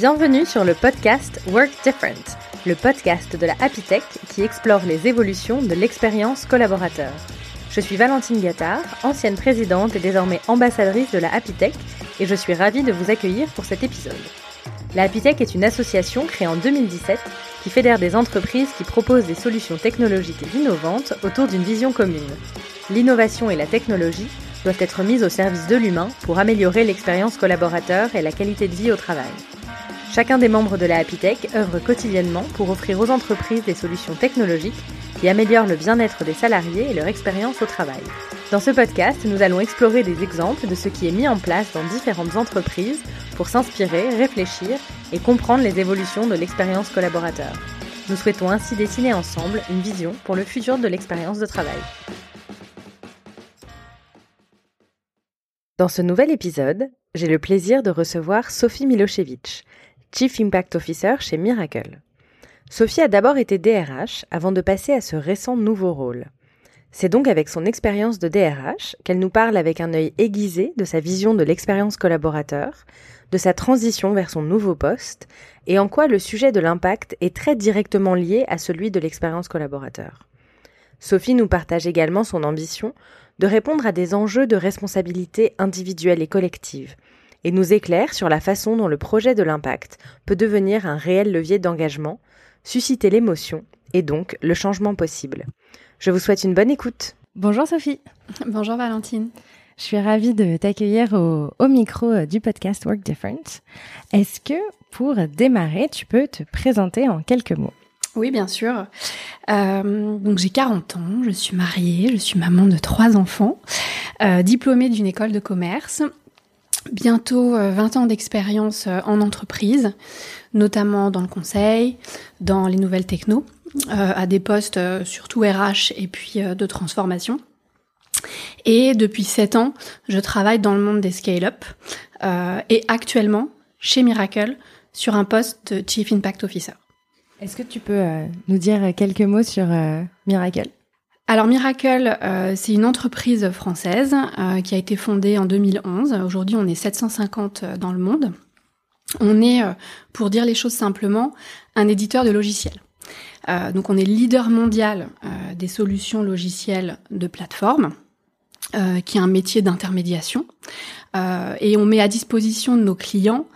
Bienvenue sur le podcast Work Different, le podcast de la Happy qui explore les évolutions de l'expérience collaborateur. Je suis Valentine Gattard, ancienne présidente et désormais ambassadrice de la Happy et je suis ravie de vous accueillir pour cet épisode. La Happy est une association créée en 2017 qui fédère des entreprises qui proposent des solutions technologiques innovantes autour d'une vision commune. L'innovation et la technologie doivent être mises au service de l'humain pour améliorer l'expérience collaborateur et la qualité de vie au travail. Chacun des membres de la Happy œuvre quotidiennement pour offrir aux entreprises des solutions technologiques qui améliorent le bien-être des salariés et leur expérience au travail. Dans ce podcast, nous allons explorer des exemples de ce qui est mis en place dans différentes entreprises pour s'inspirer, réfléchir et comprendre les évolutions de l'expérience collaborateur. Nous souhaitons ainsi dessiner ensemble une vision pour le futur de l'expérience de travail. Dans ce nouvel épisode, j'ai le plaisir de recevoir Sophie Milosevic, Chief Impact Officer chez Miracle. Sophie a d'abord été DRH avant de passer à ce récent nouveau rôle. C'est donc avec son expérience de DRH qu'elle nous parle avec un œil aiguisé de sa vision de l'expérience collaborateur, de sa transition vers son nouveau poste, et en quoi le sujet de l'impact est très directement lié à celui de l'expérience collaborateur. Sophie nous partage également son ambition de répondre à des enjeux de responsabilité individuelle et collective, et nous éclaire sur la façon dont le projet de l'impact peut devenir un réel levier d'engagement, susciter l'émotion et donc le changement possible. Je vous souhaite une bonne écoute. Bonjour Sophie. Bonjour Valentine. Je suis ravie de t'accueillir au, micro du podcast Work Different. Est-ce que pour démarrer, tu peux te présenter en quelques mots? Oui, bien sûr. Euh, donc j'ai 40 ans, je suis mariée, je suis maman de trois enfants, euh, diplômée d'une école de commerce bientôt 20 euh, ans d'expérience euh, en entreprise, notamment dans le conseil, dans les nouvelles techno, euh, à des postes surtout RH et puis de transformation. Et depuis 7 ans, je travaille dans le monde des scale-up et actuellement chez Miracle sur un poste de Chief Impact Officer. Est-ce que tu peux nous dire quelques mots sur Miracle? Alors Miracle, euh, c'est une entreprise française euh, qui a été fondée en 2011. Aujourd'hui, on est 750 euh, dans le monde. On est, pour dire les choses simplement, un éditeur de logiciels. donc on est leader mondial des solutions logicielles de plateforme, qui est un métier d'intermédiation. Euh, et on met à disposition de nos clients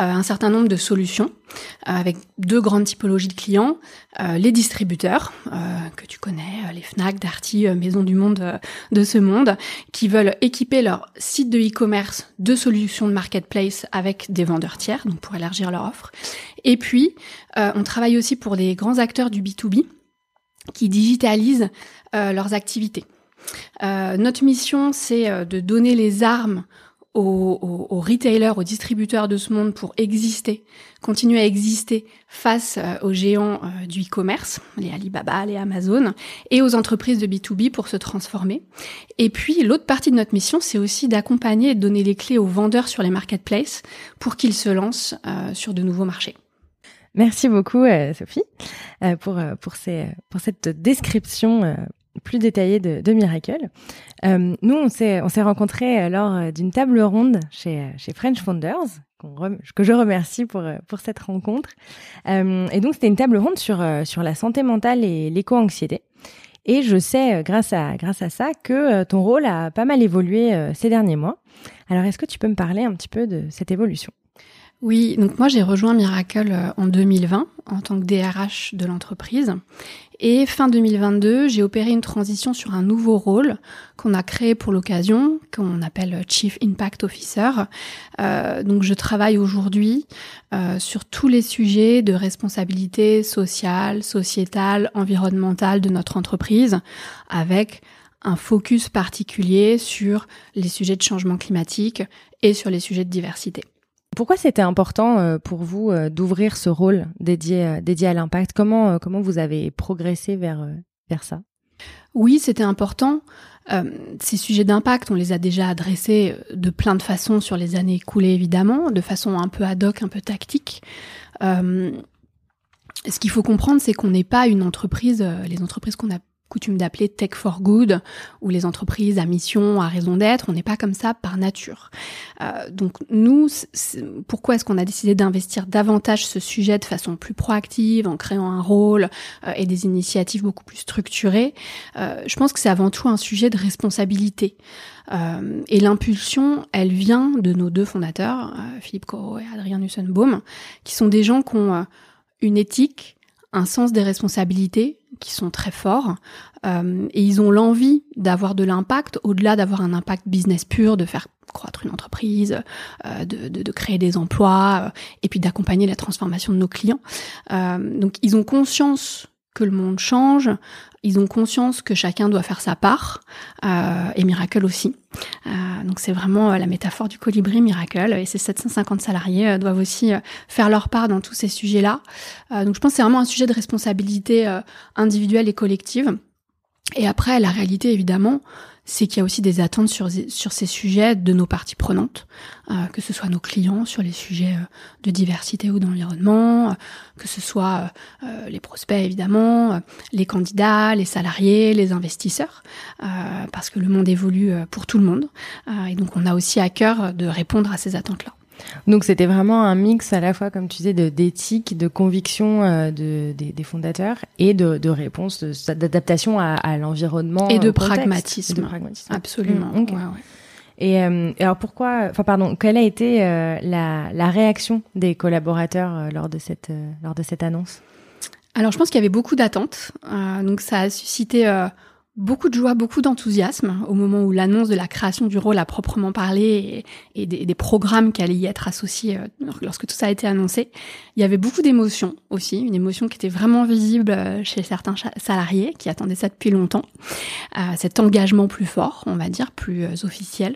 euh, un certain nombre de solutions euh, avec deux grandes typologies de clients les distributeurs que tu connais, les Fnac, Darty, Maison du Monde de ce monde, qui veulent équiper leur site de e-commerce de solutions de marketplace avec des vendeurs tiers, donc pour élargir leur offre. Et puis, on travaille aussi pour des grands acteurs du B2B qui digitalisent leurs activités. notre mission, c'est de donner les armes aux, retailers, aux distributeurs de ce monde pour exister, continuer à exister face euh, aux géants euh, du e-commerce, les Alibaba, les Amazon, et aux entreprises de B2B pour se transformer. Et puis l'autre partie de notre mission, c'est aussi d'accompagner et de donner les clés aux vendeurs sur les marketplaces pour qu'ils se lancent euh, sur de nouveaux marchés. Merci beaucoup Sophie pour pour ces pour cette description plus détaillée de, de Miracle. Euh, nous, on s'est, on s'est rencontrés euh, lors euh, d'une table ronde chez, chez French Founders, que je remercie pour, pour cette rencontre. et donc, c'était une table ronde sur, sur la santé mentale et l'éco-anxiété. Et je sais, grâce à, grâce à ça, que ton rôle a pas mal évolué ces derniers mois. Alors, est-ce que tu peux me parler un petit peu de cette évolution? Oui, donc moi j'ai rejoint Miracle en 2020 en tant que DRH de l'entreprise et fin 2022, j'ai opéré une transition sur un nouveau rôle qu'on a créé pour l'occasion, qu'on appelle Chief Impact Officer. Euh, donc je travaille aujourd'hui euh, sur tous les sujets de responsabilité sociale, sociétale, environnementale de notre entreprise, avec un focus particulier sur les sujets de changement climatique et sur les sujets de diversité. Pourquoi c'était important euh, pour vous euh, d'ouvrir ce rôle dédié, euh, dédié à l'impact? Comment, comment vous avez progressé vers, vers ça? Oui, c'était important. ces sujets d'impact, on les a déjà adressés de plein de façons sur les années écoulées, évidemment, de façon un peu ad hoc, un peu tactique. ce qu'il faut comprendre, c'est qu'on n'est pas une entreprise, les entreprises qu'on a coutume d'appeler tech for good, ou les entreprises à mission, à raison d'être. On n'est pas comme ça par nature. Euh, donc nous, pourquoi est-ce qu'on a décidé d'investir davantage ce sujet de façon plus proactive, en créant un rôle euh, et des initiatives beaucoup plus structurées? Euh, Je pense que c'est avant tout un sujet de responsabilité. Et l'impulsion, elle vient de nos deux fondateurs, Philippe Corot et Adrien Nussenbaum, qui sont des gens qui ont une éthique, un sens des responsabilités qui sont très forts, et ils ont l'envie d'avoir de l'impact au-delà d'avoir un impact business pur, de faire croître une entreprise, de, de, de, créer des emplois, et puis d'accompagner la transformation de nos clients. donc ils ont conscience que le monde change, ils ont conscience que chacun doit faire sa part, euh, et Miracle aussi. Euh, donc c'est vraiment euh, la métaphore du colibri Miracle, et ces 750 salariés doivent aussi faire leur part dans tous ces sujets-là. donc je pense que c'est vraiment un sujet de responsabilité individuelle et collective. Et après, la réalité, évidemment, c'est qu'il y a aussi des attentes sur, ces sujets de nos parties prenantes, euh, que ce soit nos clients sur les sujets euh, de diversité ou d'environnement, euh, que ce soit les prospects évidemment, les candidats, les salariés, les investisseurs, parce que le monde évolue pour tout le monde. et donc on a aussi à cœur de répondre à ces attentes-là. Donc c'était vraiment un mix à la fois, comme tu disais, d'éthique, de, conviction euh, de, des, fondateurs et de, de réponse, d'adaptation à, l'environnement. Et, de pragmatisme. Absolument. Mmh, et euh, alors pourquoi, enfin pardon, quelle a été euh, la, la, réaction des collaborateurs lors de cette lors de cette annonce? Alors je pense qu'il y avait beaucoup d'attentes, donc ça a suscité Beaucoup de joie, beaucoup d'enthousiasme au moment où l'annonce de la création du rôle a proprement parlé et, des, programmes qui allaient y être associés euh, lorsque tout ça a été annoncé. Il y avait beaucoup d'émotions aussi, une émotion qui était vraiment visible euh, chez certains salariés qui attendaient ça depuis longtemps. Euh, cet engagement plus fort, on va dire, plus officiel.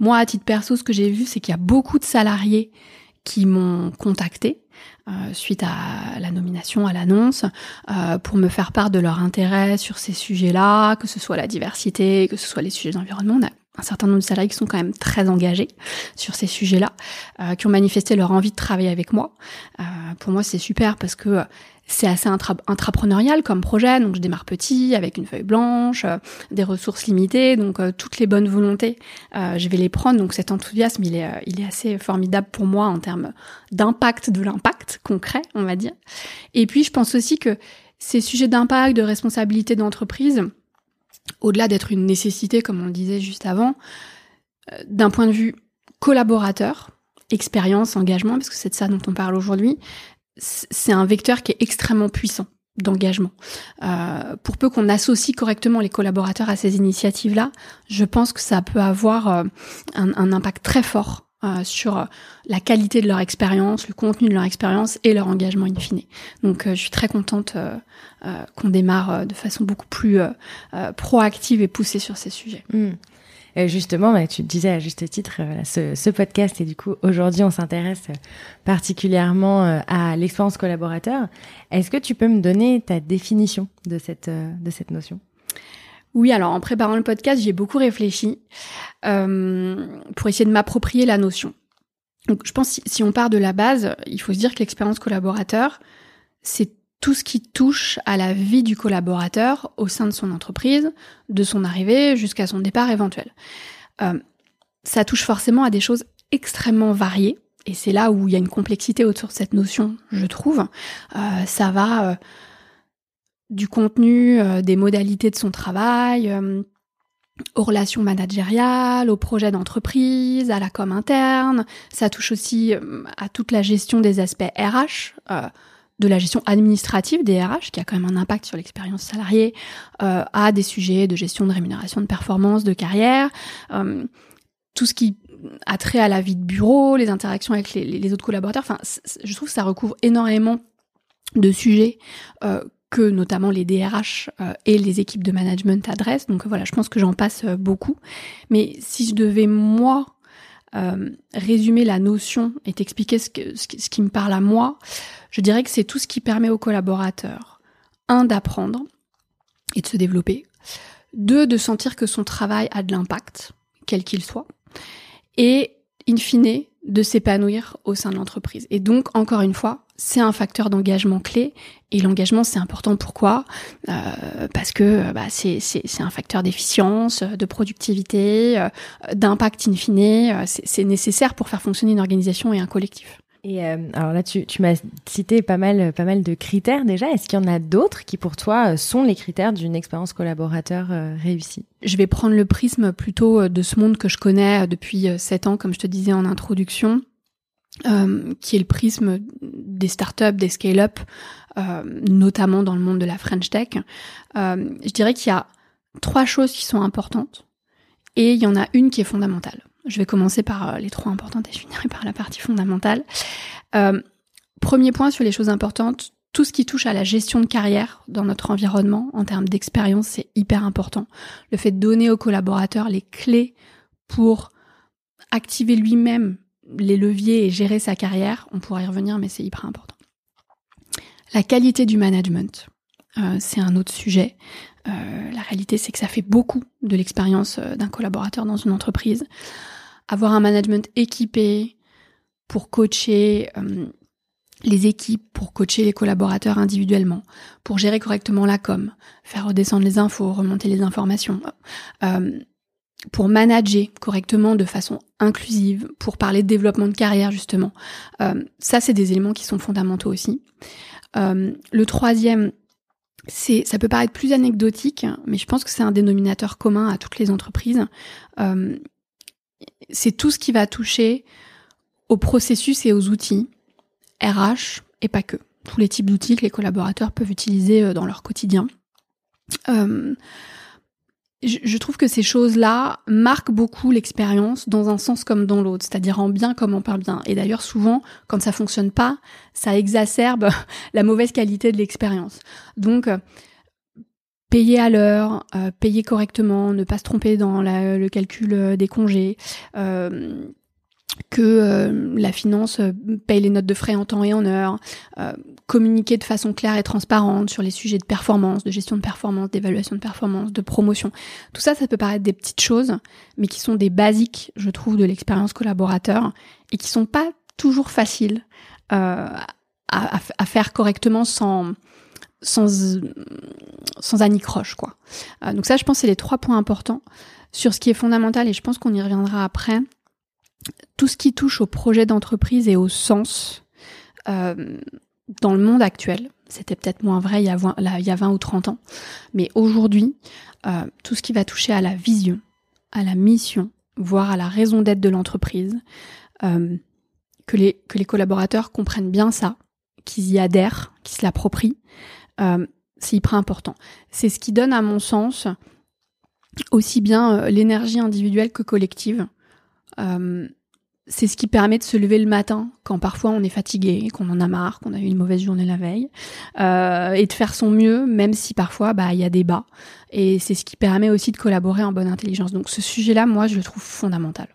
moi, à titre perso, ce que j'ai vu, c'est qu'il y a beaucoup de salariés qui m'ont contacté euh, suite à la nomination, à l'annonce, euh, pour me faire part de leur intérêt sur ces sujets-là, que ce soit la diversité, que ce soit les sujets d'environnement. On a un certain nombre de salariés qui sont quand même très engagés sur ces sujets-là, euh, qui ont manifesté leur envie de travailler avec moi. pour moi, c'est super parce que c'est assez intrapreneurial comme projet, donc je démarre petit, avec une feuille blanche, euh, des ressources limitées, donc euh, toutes les bonnes volontés, euh, je vais les prendre. Donc cet enthousiasme, il est, il est assez formidable pour moi en termes d'impact, de l'impact concret, on va dire. Et puis je pense aussi que ces sujets d'impact, de responsabilité d'entreprise, au-delà d'être une nécessité, comme on le disait juste avant, d'un point de vue collaborateur, expérience, engagement, parce que c'est de ça dont on parle aujourd'hui, c'est un vecteur qui est extrêmement puissant d'engagement. Euh, pour peu qu'on associe correctement les collaborateurs à ces initiatives-là, je pense que ça peut avoir euh, un, impact très fort euh, sur la qualité de leur expérience, le contenu de leur expérience et leur engagement in fine. Donc je suis très contente qu'on démarre de façon beaucoup plus proactive et poussée sur ces sujets. Mmh justement, bah, tu disais à juste titre euh, ce, podcast et du coup aujourd'hui on s'intéresse euh, particulièrement euh, à l'expérience collaborateur. Est-ce que tu peux me donner ta définition de cette notion? Oui, alors en préparant le podcast, j'ai beaucoup réfléchi pour essayer de m'approprier la notion. Donc, je pense si, si on part de la base, il faut se dire que l'expérience collaborateur, c'est tout ce qui touche à la vie du collaborateur au sein de son entreprise, de son arrivée jusqu'à son départ éventuel. Euh, ça touche forcément à des choses extrêmement variées, et c'est là où il y a une complexité autour de cette notion, je trouve. Euh, ça va euh, du contenu, des modalités de son travail, aux relations managériales, aux projets d'entreprise, à la com interne. Ça touche aussi à toute la gestion des aspects RH de la gestion administrative des RH, qui a quand même un impact sur l'expérience salariée, euh, à des sujets de gestion de rémunération, de performance, de carrière, euh, tout ce qui a trait à la vie de bureau, les interactions avec les, autres collaborateurs. Enfin, je trouve que ça recouvre énormément de sujets euh, que notamment les DRH euh, et les équipes de management adressent. Donc voilà, je pense que j'en passe beaucoup. Mais si je devais moi euh, résumer la notion et t'expliquer ce, ce, qui me parle à moi, je dirais que c'est tout ce qui permet aux collaborateurs, un, d'apprendre et de se développer, deux, de sentir que son travail a de l'impact, quel qu'il soit, et in fine, de s'épanouir au sein de l'entreprise. Et donc, encore une fois, c'est un facteur d'engagement clé. Et l'engagement, c'est important. Pourquoi? Euh, Parce que bah, c'est un facteur d'efficience, de productivité, euh, d'impact in fine. Euh, c'est nécessaire pour faire fonctionner une organisation et un collectif. Et euh, alors là, tu, tu m'as cité pas mal, pas mal de critères déjà. Est-ce qu'il y en a d'autres qui, pour toi, sont les critères d'une expérience collaborateur réussie? Je vais prendre le prisme plutôt de ce monde que je connais depuis sept ans, comme je te disais en introduction, euh, qui est le prisme des startups, des scale-up, euh, notamment dans le monde de la French Tech. Euh, je dirais qu'il y a trois choses qui sont importantes et il y en a une qui est fondamentale. Je vais commencer par les trois importantes et je finirai par la partie fondamentale. premier point sur les choses importantes, tout ce qui touche à la gestion de carrière dans notre environnement en termes d'expérience, c'est hyper important. Le fait de donner aux collaborateurs les clés pour activer lui-même les leviers et gérer sa carrière, on pourra y revenir, mais c'est hyper important. La qualité du management, euh, c'est un autre sujet. Euh, la réalité, c'est que ça fait beaucoup de l'expérience euh, d'un collaborateur dans une entreprise. Avoir un management équipé pour coacher les équipes, pour coacher les collaborateurs individuellement, pour gérer correctement la com, faire redescendre les infos, remonter les informations, pour manager correctement de façon inclusive, pour parler de développement de carrière justement. Euh, ça, c'est des éléments qui sont fondamentaux aussi. Euh, le troisième, c'est, ça peut paraître plus anecdotique, mais je pense que c'est un dénominateur commun à toutes les entreprises. Euh, c'est tout ce qui va toucher au processus et aux outils, RH et pas que. Tous les types d'outils que les collaborateurs peuvent utiliser dans leur quotidien. Euh, je trouve que ces choses-là marquent beaucoup l'expérience dans un sens comme dans l'autre, c'est-à-dire en bien comme en pas bien. Et d'ailleurs, souvent, quand ça fonctionne pas, ça exacerbe la mauvaise qualité de l'expérience. Donc, euh, payer à l'heure, euh, payer correctement, ne pas se tromper dans le calcul euh, des congés, que euh, la finance euh, paye les notes de frais en temps et en heure, euh, communiquer de façon claire et transparente sur les sujets de performance, de gestion de performance, d'évaluation de performance, de promotion. Tout ça, ça peut paraître des petites choses, mais qui sont des basiques, je trouve, de l'expérience collaborateur et qui sont pas toujours faciles à, faire correctement sans sans sans anicroche quoi. donc ça, je pense, c'est les trois points importants sur ce qui est fondamental et je pense qu'on y reviendra après. Tout ce qui touche au projet d'entreprise et au sens euh, dans le monde actuel, c'était peut-être moins vrai il y, a 20, il y a 20 ou 30 ans, mais aujourd'hui, euh, tout ce qui va toucher à la vision, à la mission, voire à la raison d'être de l'entreprise, euh, que, les, que les collaborateurs comprennent bien ça, qu'ils y adhèrent, qu'ils se l'approprient, c'est hyper important. C'est ce qui donne, à mon sens, aussi bien l'énergie individuelle que collective euh, c'est ce qui permet de se lever le matin quand parfois on est fatigué, qu'on en a marre, qu'on a eu une mauvaise journée la veille, euh, et de faire son mieux, même si parfois bah il y a des bas. Et c'est ce qui permet aussi de collaborer en bonne intelligence. Donc ce sujet-là, moi, je le trouve fondamental.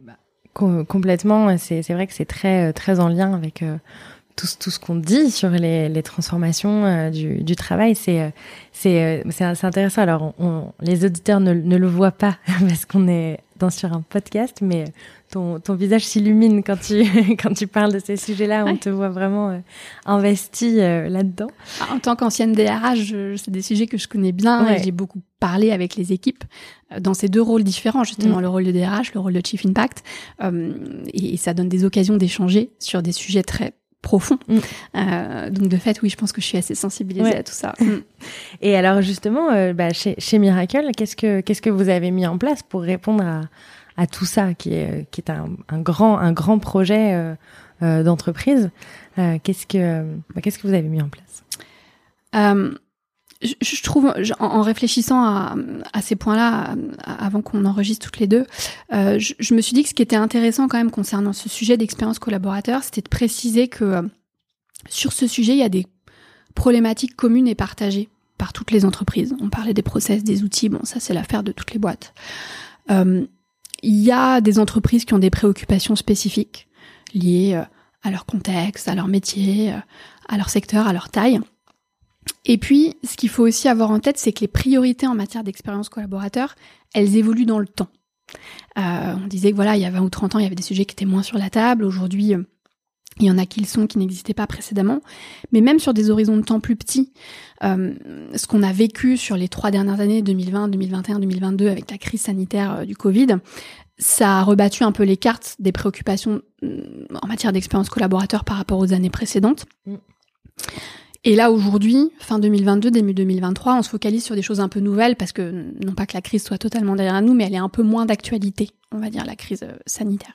Bah, complètement, c'est vrai que c'est très en lien avec euh, tout, tout ce qu'on dit sur les, les transformations euh, du, du, travail, c'est euh, c'est euh, c'est intéressant. Alors, on, les auditeurs ne, ne, le voient pas parce qu'on est dans sur un podcast, mais ton, ton visage s'illumine quand tu quand tu parles de ces sujets-là. On te voit vraiment investi là-dedans. Ah, en tant qu'ancienne DRH, c'est des sujets que je connais bien. J'ai beaucoup parlé avec les équipes dans ces deux rôles différents, justement mm. le rôle de DRH, le rôle de Chief Impact, et, et ça donne des occasions d'échanger sur des sujets très profond. Mm. Euh, donc de fait, oui, je pense que je suis assez sensibilisée à tout ça. Mm. Et alors justement, euh, bah, chez, chez, Miracle, qu'est-ce que qu'est-ce que vous avez mis en place pour répondre à, à tout ça, qui est qui est un, un grand un grand projet euh, euh d'entreprise Qu'est-ce que bah, qu'est-ce que vous avez mis en place? Je, trouve, en, réfléchissant à, ces points-là, avant qu'on enregistre toutes les deux, euh, je, me suis dit que ce qui était intéressant quand même concernant ce sujet d'expérience collaborateur, c'était de préciser que euh, sur ce sujet, il y a des problématiques communes et partagées par toutes les entreprises. On parlait des process, des outils, bon, ça c'est l'affaire de toutes les boîtes. Euh, il y a des entreprises qui ont des préoccupations spécifiques liées à leur contexte, à leur métier, à leur secteur, à leur taille. Et puis, ce qu'il faut aussi avoir en tête, c'est que les priorités en matière d'expérience collaborateur, elles évoluent dans le temps. on disait que voilà, il y a 20 ou 30 ans, il y avait des sujets qui étaient moins sur la table. Aujourd'hui, il y en a qui le sont, qui n'existaient pas précédemment. Mais même sur des horizons de temps plus petits, euh, ce qu'on a vécu sur les trois dernières années, 2020, 2021, 2022, avec la crise sanitaire euh, du Covid, ça a rebattu un peu les cartes des préoccupations mm, en matière d'expérience collaborateur par rapport aux années précédentes. Mm. Et là, aujourd'hui, fin 2022, début 2023, on se focalise sur des choses un peu nouvelles parce que, non pas que la crise soit totalement derrière nous, mais elle est un peu moins d'actualité, on va dire, la crise euh, sanitaire.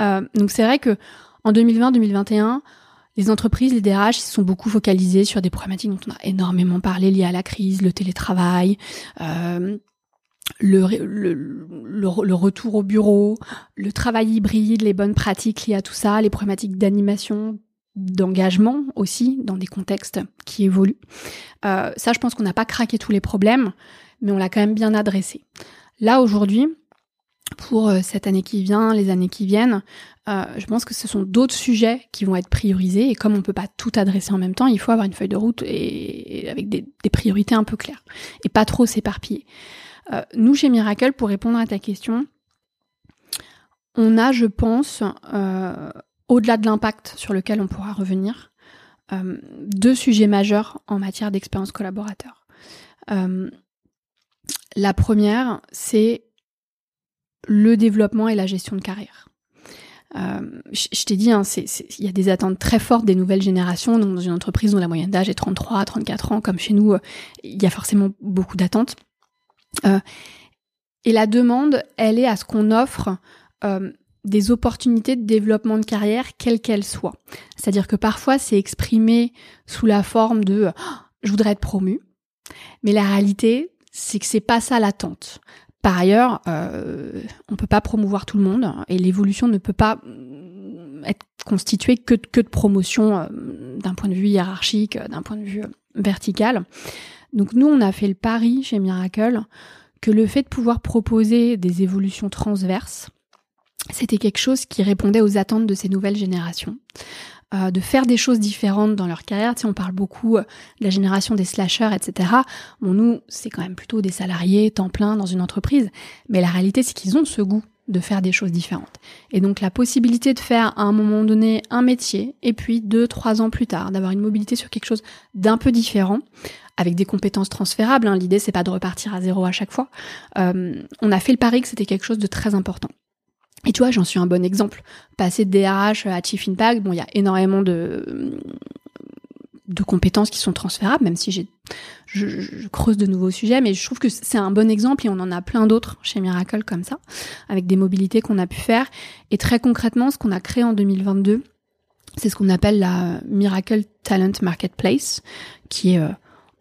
Euh, donc c'est vrai que en 2020-2021, les entreprises, les DRH, se sont beaucoup focalisées sur des problématiques dont on a énormément parlé liées à la crise, le télétravail, euh, le, retour au bureau, le travail hybride, les bonnes pratiques liées à tout ça, les problématiques d'animation, d'engagement aussi dans des contextes qui évoluent. Euh, ça, je pense qu'on n'a pas craqué tous les problèmes, mais on l'a quand même bien adressé. Là, aujourd'hui, pour euh, cette année qui vient, les années qui viennent, euh, je pense que ce sont d'autres sujets qui vont être priorisés et comme on peut pas tout adresser en même temps, il faut avoir une feuille de route et, avec des, priorités un peu claires et pas trop s'éparpiller. Nous chez Miracle, pour répondre à ta question, on a, je pense, au-delà de l'impact sur lequel on pourra revenir, deux sujets majeurs en matière d'expérience collaborateur. la première, c'est le développement et la gestion de carrière. Euh, je, t'ai dit, hein, il y a des attentes très fortes des nouvelles générations. Donc, dans une entreprise dont la moyenne d'âge est 33, 34 ans, comme chez nous, euh, il y a forcément beaucoup d'attentes. Euh, et la demande, elle est à ce qu'on offre des opportunités de développement de carrière, quelles qu'elles soient. C'est-à-dire que parfois, c'est exprimé sous la forme de oh, je voudrais être promu. Mais la réalité, c'est que c'est pas ça l'attente. Par ailleurs, euh, on peut pas promouvoir tout le monde et l'évolution ne peut pas mm, être constituée que, de promotion euh, d'un point de vue hiérarchique, d'un point de vue vertical. Donc nous, on a fait le pari chez Miracle que le fait de pouvoir proposer des évolutions transverses, c'était quelque chose qui répondait aux attentes de ces nouvelles générations. Euh, de faire des choses différentes dans leur carrière. Tu sais, on parle beaucoup euh, de la génération des slashers, etc. Bon, nous, c'est quand même plutôt des salariés temps plein dans une entreprise. Mais la réalité, c'est qu'ils ont ce goût de faire des choses différentes. Et donc la possibilité de faire à un moment donné un métier, et puis deux, trois ans plus tard, d'avoir une mobilité sur quelque chose d'un peu différent, avec des compétences transférables. Hein. L'idée, c'est pas de repartir à zéro à chaque fois. Euh, on a fait le pari que c'était quelque chose de très important. Et tu vois, j'en suis un bon exemple. Passer de DRH à Chief Impact, bon, il y a énormément de de compétences qui sont transférables, même si j'ai, je, creuse de nouveaux sujets, mais je trouve que c'est un bon exemple et on en a plein d'autres chez Miracle comme ça, avec des mobilités qu'on a pu faire. Et très concrètement, ce qu'on a créé en 2022, c'est ce qu'on appelle la Miracle Talent Marketplace, qui est euh,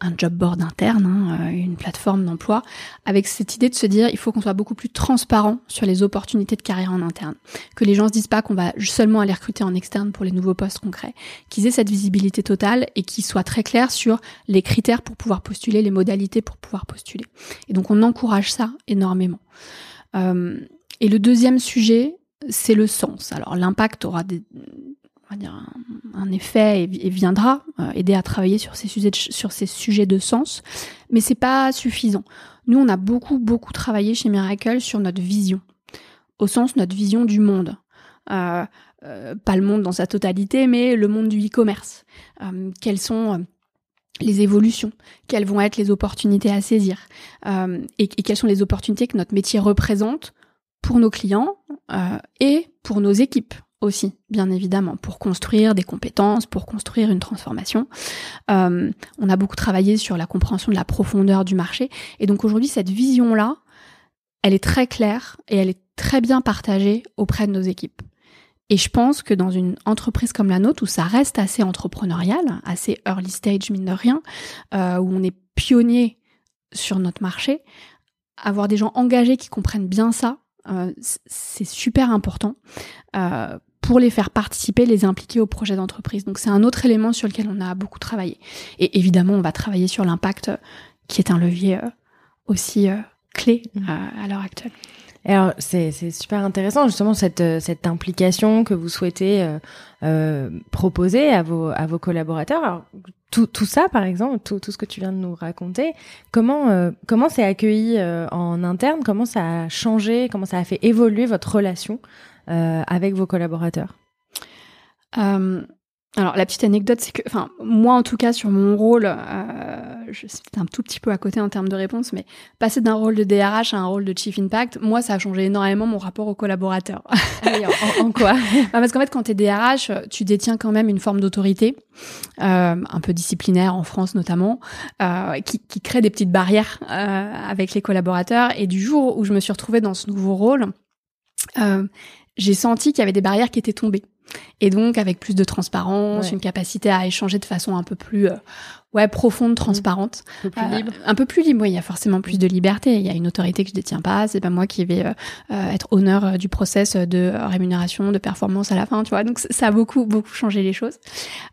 un job board interne, hein, euh, une plateforme d'emploi, avec cette idée de se dire il faut qu'on soit beaucoup plus transparent sur les opportunités de carrière en interne, que les gens se disent pas qu'on va seulement aller recruter en externe pour les nouveaux postes concrets, qu'ils aient cette visibilité totale et qu'ils soient très clairs sur les critères pour pouvoir postuler, les modalités pour pouvoir postuler. Et donc on encourage ça énormément. Euh, et le deuxième sujet, c'est le sens. Alors l'impact aura des, dire, un, effet et, viendra euh, aider à travailler sur ces sujets de, sens, mais c'est pas suffisant. Nous, on a beaucoup beaucoup travaillé chez Miracle sur notre vision, au sens notre vision du monde. Euh, euh, pas le monde dans sa totalité, mais le monde du e-commerce. quelles sont les évolutions, quelles vont être les opportunités à saisir, et, quelles sont les opportunités que notre métier représente pour nos clients et pour nos équipes? Aussi, bien évidemment, pour construire des compétences, pour construire une transformation. Euh, on a beaucoup travaillé sur la compréhension de la profondeur du marché. Et donc aujourd'hui, cette vision-là, elle est très claire et elle est très bien partagée auprès de nos équipes. Et je pense que dans une entreprise comme la nôtre, où ça reste assez entrepreneurial, assez early stage mine de rien, euh, où on est pionnier sur notre marché, avoir des gens engagés qui comprennent bien ça, euh, c'est super important pour les faire participer, les impliquer au projet d'entreprise. Donc c'est un autre élément sur lequel on a beaucoup travaillé. Et évidemment, on va travailler sur l'impact euh, qui est un levier euh, aussi euh, clé mmh. à l'heure actuelle. Alors c'est super intéressant justement cette cette implication que vous souhaitez proposer à vos à vos collaborateurs. Alors tout, tout ça, par exemple, tout, tout ce que tu viens de nous raconter, comment euh, comment c'est accueilli euh, en interne? Comment ça a changé? Comment ça a fait évoluer votre relation euh, avec vos collaborateurs? Alors la petite anecdote, c'est que, enfin moi en tout cas sur mon rôle, euh, c'est un tout petit peu à côté en termes de réponse, mais passer d'un rôle de DRH à un rôle de Chief Impact, moi ça a changé énormément mon rapport aux collaborateurs. Ah en, quoi bah, Parce qu'en fait quand tu es DRH, tu détiens quand même une forme d'autorité, euh, un peu disciplinaire en France notamment, euh, qui, qui, crée des petites barrières euh, avec les collaborateurs. Et du jour où je me suis retrouvée dans ce nouveau rôle, euh, j'ai senti qu'il y avait des barrières qui étaient tombées. Et donc, avec plus de transparence, une capacité à échanger de façon un peu plus euh, ouais, profonde, transparente. Un peu plus euh, libre. un peu plus libre, oui, il y a forcément plus de liberté. Il y a une autorité que je détiens pas, c'est pas moi qui vais euh, être honneur du process de rémunération, de performance à la fin, tu vois. Donc, ça a beaucoup, beaucoup changé les choses.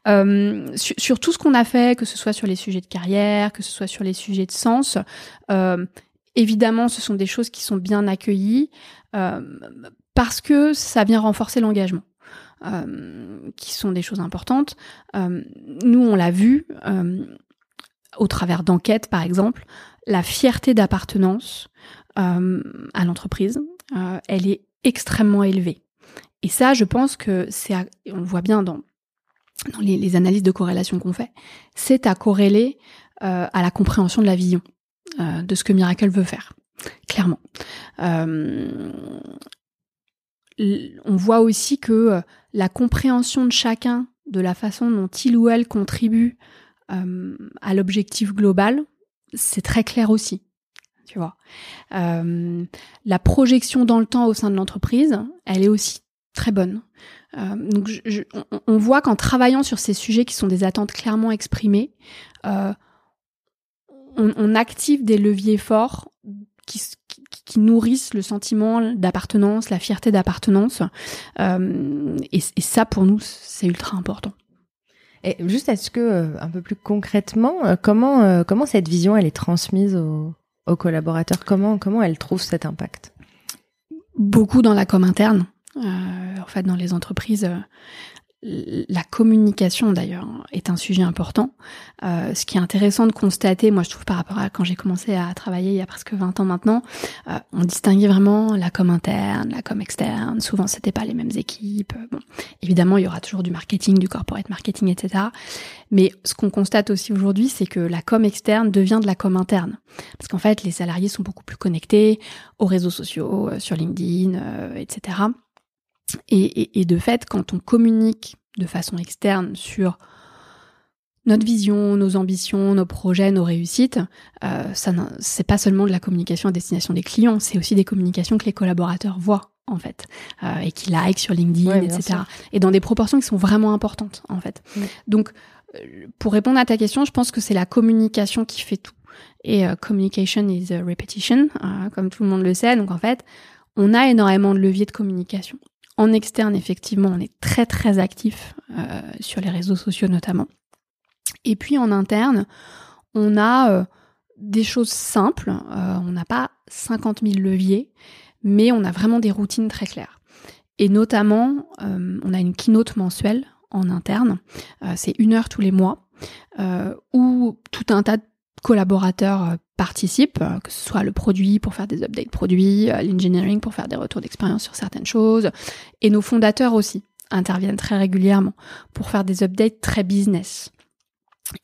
Sur, sur, tout ce qu'on a fait, que ce soit sur les sujets de carrière, que ce soit sur les sujets de sens, évidemment, ce sont des choses qui sont bien accueillies parce que ça vient renforcer l'engagement. Euh, qui sont des choses importantes. Euh, nous, on l'a vu euh, au travers d'enquêtes, par exemple, la fierté d'appartenance à l'entreprise, elle est extrêmement élevée. Et ça, je pense que c'est, on le voit bien dans, dans les, analyses de corrélation qu'on fait, c'est à corréler à la compréhension de la vision de ce que Miracle veut faire, clairement. Euh, on voit aussi que euh, la compréhension de chacun de la façon dont il ou elle contribue euh, à l'objectif global, c'est très clair aussi. Tu vois, euh, la projection dans le temps au sein de l'entreprise, elle est aussi très bonne. donc, on, voit qu'en travaillant sur ces sujets qui sont des attentes clairement exprimées, on, on, active des leviers forts qui, qui nourrissent le sentiment d'appartenance, la fierté d'appartenance. Euh, et, ça, pour nous, c'est ultra important. Et juste, est-ce que, euh, un peu plus concrètement, euh, comment, comment cette vision, elle est transmise aux, aux collaborateurs? Comment, comment elle trouve cet impact? Beaucoup dans la com interne. en fait, dans les entreprises, la communication d'ailleurs est un sujet important. Euh, ce qui est intéressant de constater, moi je trouve par rapport à quand j'ai commencé à travailler il y a presque 20 ans maintenant, euh, on distinguait vraiment la com interne, la com externe. Souvent c'était pas les mêmes équipes. Bon, évidemment il y aura toujours du marketing, du corporate marketing, etc. Mais ce qu'on constate aussi aujourd'hui, c'est que la com externe devient de la com interne, parce qu'en fait les salariés sont beaucoup plus connectés aux réseaux sociaux, euh, sur LinkedIn, etc. Et, de fait, quand on communique de façon externe sur notre vision, nos ambitions, nos projets, nos réussites, euh, ça c'est pas seulement de la communication à destination des clients, c'est aussi des communications que les collaborateurs voient en fait euh, et qui like sur LinkedIn, etc. Et dans des proportions qui sont vraiment importantes en fait. Donc, euh, pour répondre à ta question, je pense que c'est la communication qui fait tout. Et communication is a repetition, comme tout le monde le sait. Donc en fait, on a énormément de leviers de communication. En externe, effectivement, on est très très actif euh, sur les réseaux sociaux notamment. Et puis en interne, on a euh, des choses simples. Euh, on n'a pas 50 000 leviers, mais on a vraiment des routines très claires. Et notamment, on a une keynote mensuelle en interne. C'est une heure tous les mois où tout un tas de collaborateurs participent, euh, que ce soit le produit pour faire des updates produits, euh, l'engineering pour faire des retours d'expérience sur certaines choses, et nos fondateurs aussi interviennent très régulièrement pour faire des updates très business.